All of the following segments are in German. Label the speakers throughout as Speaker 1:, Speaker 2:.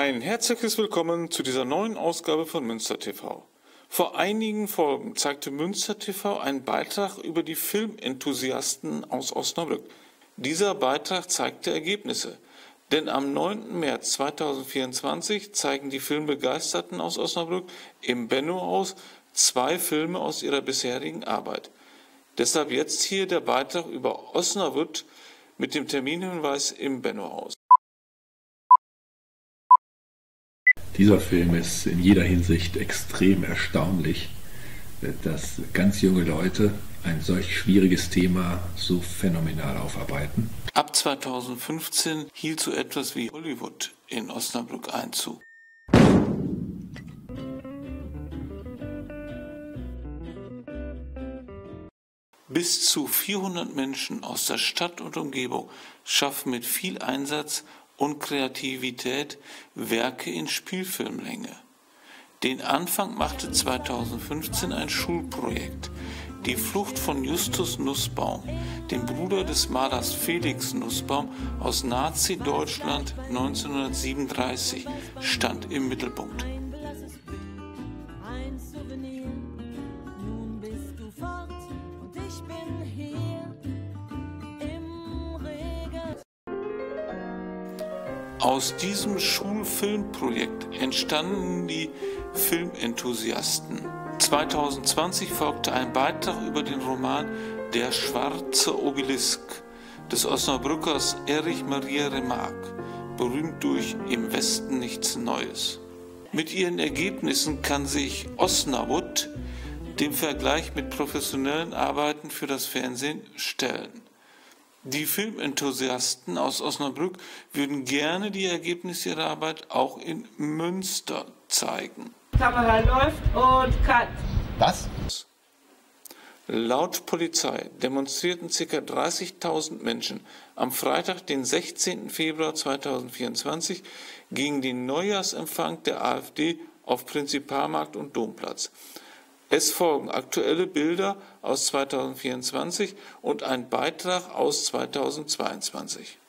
Speaker 1: Ein herzliches Willkommen zu dieser neuen Ausgabe von Münster TV. Vor einigen Folgen zeigte Münster TV einen Beitrag über die Filmenthusiasten aus Osnabrück. Dieser Beitrag zeigte Ergebnisse, denn am 9. März 2024 zeigen die Filmbegeisterten aus Osnabrück im Benno-Haus zwei Filme aus ihrer bisherigen Arbeit. Deshalb jetzt hier der Beitrag über Osnabrück mit dem Terminhinweis im Benno-Haus.
Speaker 2: Dieser Film ist in jeder Hinsicht extrem erstaunlich, dass ganz junge Leute ein solch schwieriges Thema so phänomenal aufarbeiten.
Speaker 1: Ab 2015 hielt so etwas wie Hollywood in Osnabrück Einzug. Bis zu 400 Menschen aus der Stadt und Umgebung schaffen mit viel Einsatz und Kreativität Werke in Spielfilmlänge. Den Anfang machte 2015 ein Schulprojekt, die Flucht von Justus Nussbaum, dem Bruder des Malers Felix Nussbaum aus Nazi-Deutschland 1937, stand im Mittelpunkt. Aus diesem Schulfilmprojekt entstanden die Filmenthusiasten. 2020 folgte ein Beitrag über den Roman Der schwarze Obelisk des Osnabrückers Erich Maria Remarque, berühmt durch Im Westen nichts Neues. Mit ihren Ergebnissen kann sich Osnabrück dem Vergleich mit professionellen Arbeiten für das Fernsehen stellen. Die Filmenthusiasten aus Osnabrück würden gerne die Ergebnisse ihrer Arbeit auch in Münster zeigen.
Speaker 3: Kamera läuft und cut.
Speaker 4: Was?
Speaker 1: Laut Polizei demonstrierten ca. 30.000 Menschen am Freitag, den 16. Februar 2024, gegen den Neujahrsempfang der AfD auf Prinzipalmarkt und Domplatz. Es folgen aktuelle Bilder aus 2024 und ein Beitrag aus 2022.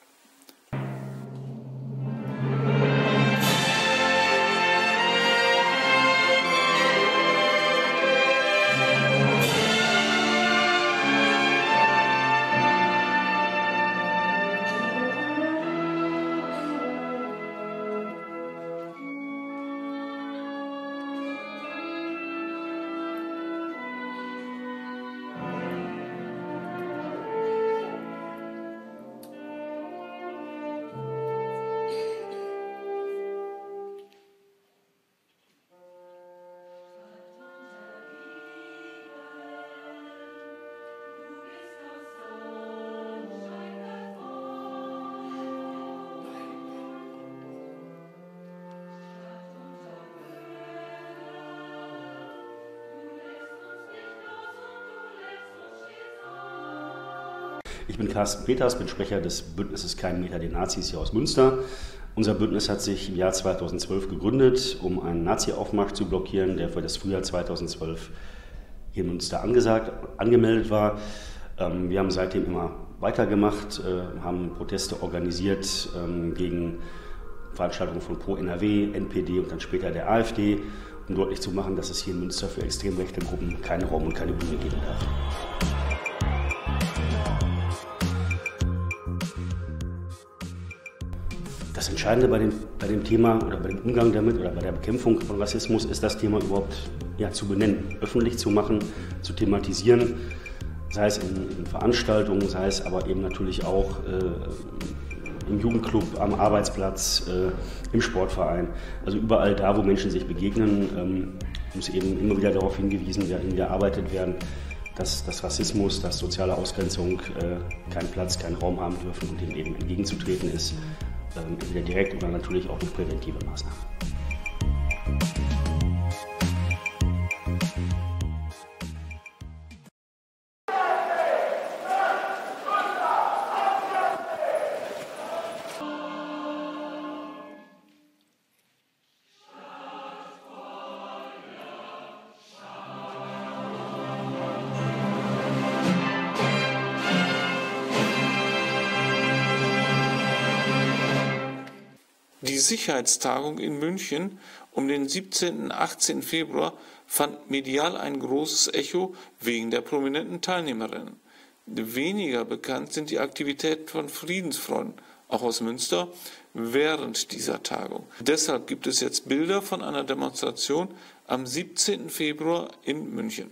Speaker 5: Ich bin Carsten Peters, bin Sprecher des Bündnisses Kein Meter den Nazis hier aus Münster. Unser Bündnis hat sich im Jahr 2012 gegründet, um einen Nazi-Aufmarsch zu blockieren, der für das Frühjahr 2012 hier in Münster angesagt, angemeldet war. Ähm, wir haben seitdem immer weitergemacht, äh, haben Proteste organisiert ähm, gegen Veranstaltungen von Pro NRW, NPD und dann später der AfD, um deutlich zu machen, dass es hier in Münster für extrem rechte Gruppen keinen Raum und keine Bühne geben darf. Das Entscheidende bei dem, bei dem Thema oder bei dem Umgang damit oder bei der Bekämpfung von Rassismus ist das Thema überhaupt ja, zu benennen, öffentlich zu machen, zu thematisieren, sei es in, in Veranstaltungen, sei es aber eben natürlich auch äh, im Jugendclub, am Arbeitsplatz, äh, im Sportverein. Also überall da, wo Menschen sich begegnen, ähm, muss eben immer wieder darauf hingewiesen werden, gearbeitet werden, dass, dass Rassismus, dass soziale Ausgrenzung äh, keinen Platz, keinen Raum haben dürfen und dem eben entgegenzutreten ist entweder direkt oder natürlich auch durch präventive Maßnahmen.
Speaker 1: Sicherheitstagung in München um den 17. und 18. Februar fand medial ein großes Echo wegen der prominenten Teilnehmerinnen. Weniger bekannt sind die Aktivitäten von Friedensfreunden, auch aus Münster, während dieser Tagung. Deshalb gibt es jetzt Bilder von einer Demonstration am 17. Februar in München.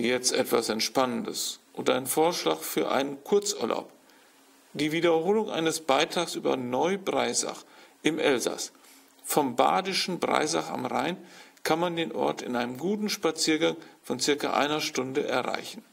Speaker 1: Jetzt etwas Entspannendes oder ein Vorschlag für einen Kurzurlaub. Die Wiederholung eines Beitrags über Neubreisach im Elsass. Vom badischen Breisach am Rhein kann man den Ort in einem guten Spaziergang von circa einer Stunde erreichen.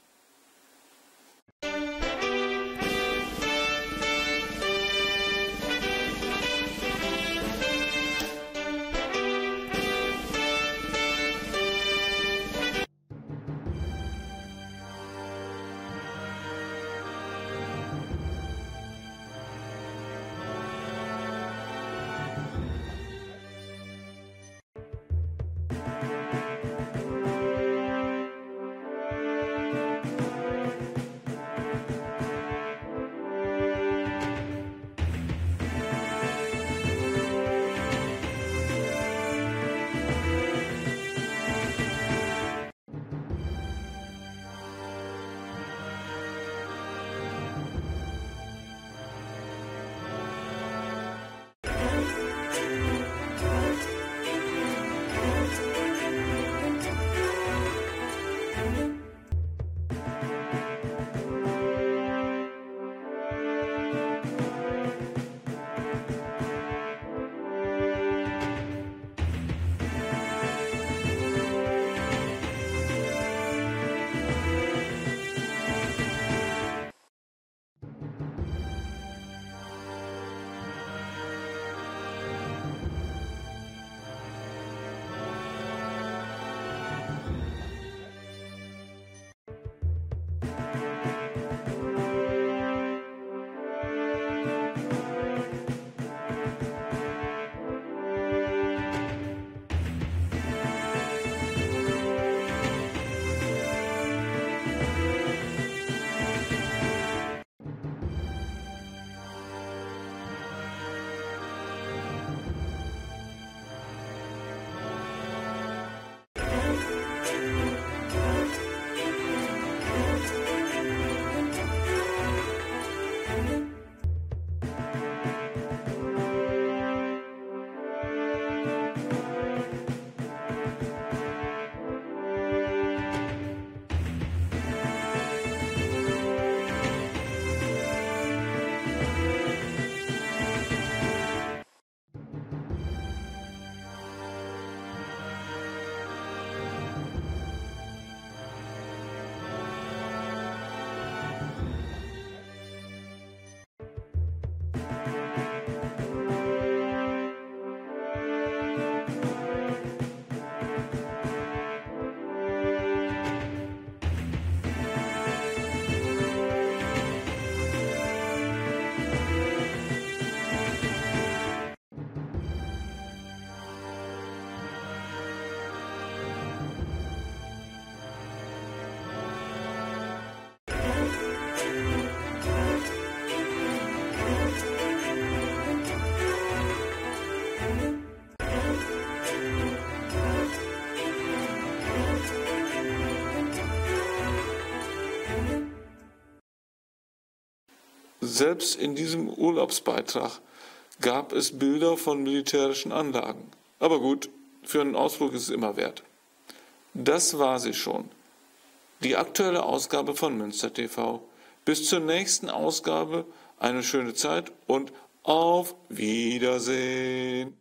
Speaker 1: Selbst in diesem Urlaubsbeitrag gab es Bilder von militärischen Anlagen. Aber gut, für einen Ausflug ist es immer wert. Das war sie schon. Die aktuelle Ausgabe von Münster TV. Bis zur nächsten Ausgabe eine schöne Zeit und auf Wiedersehen.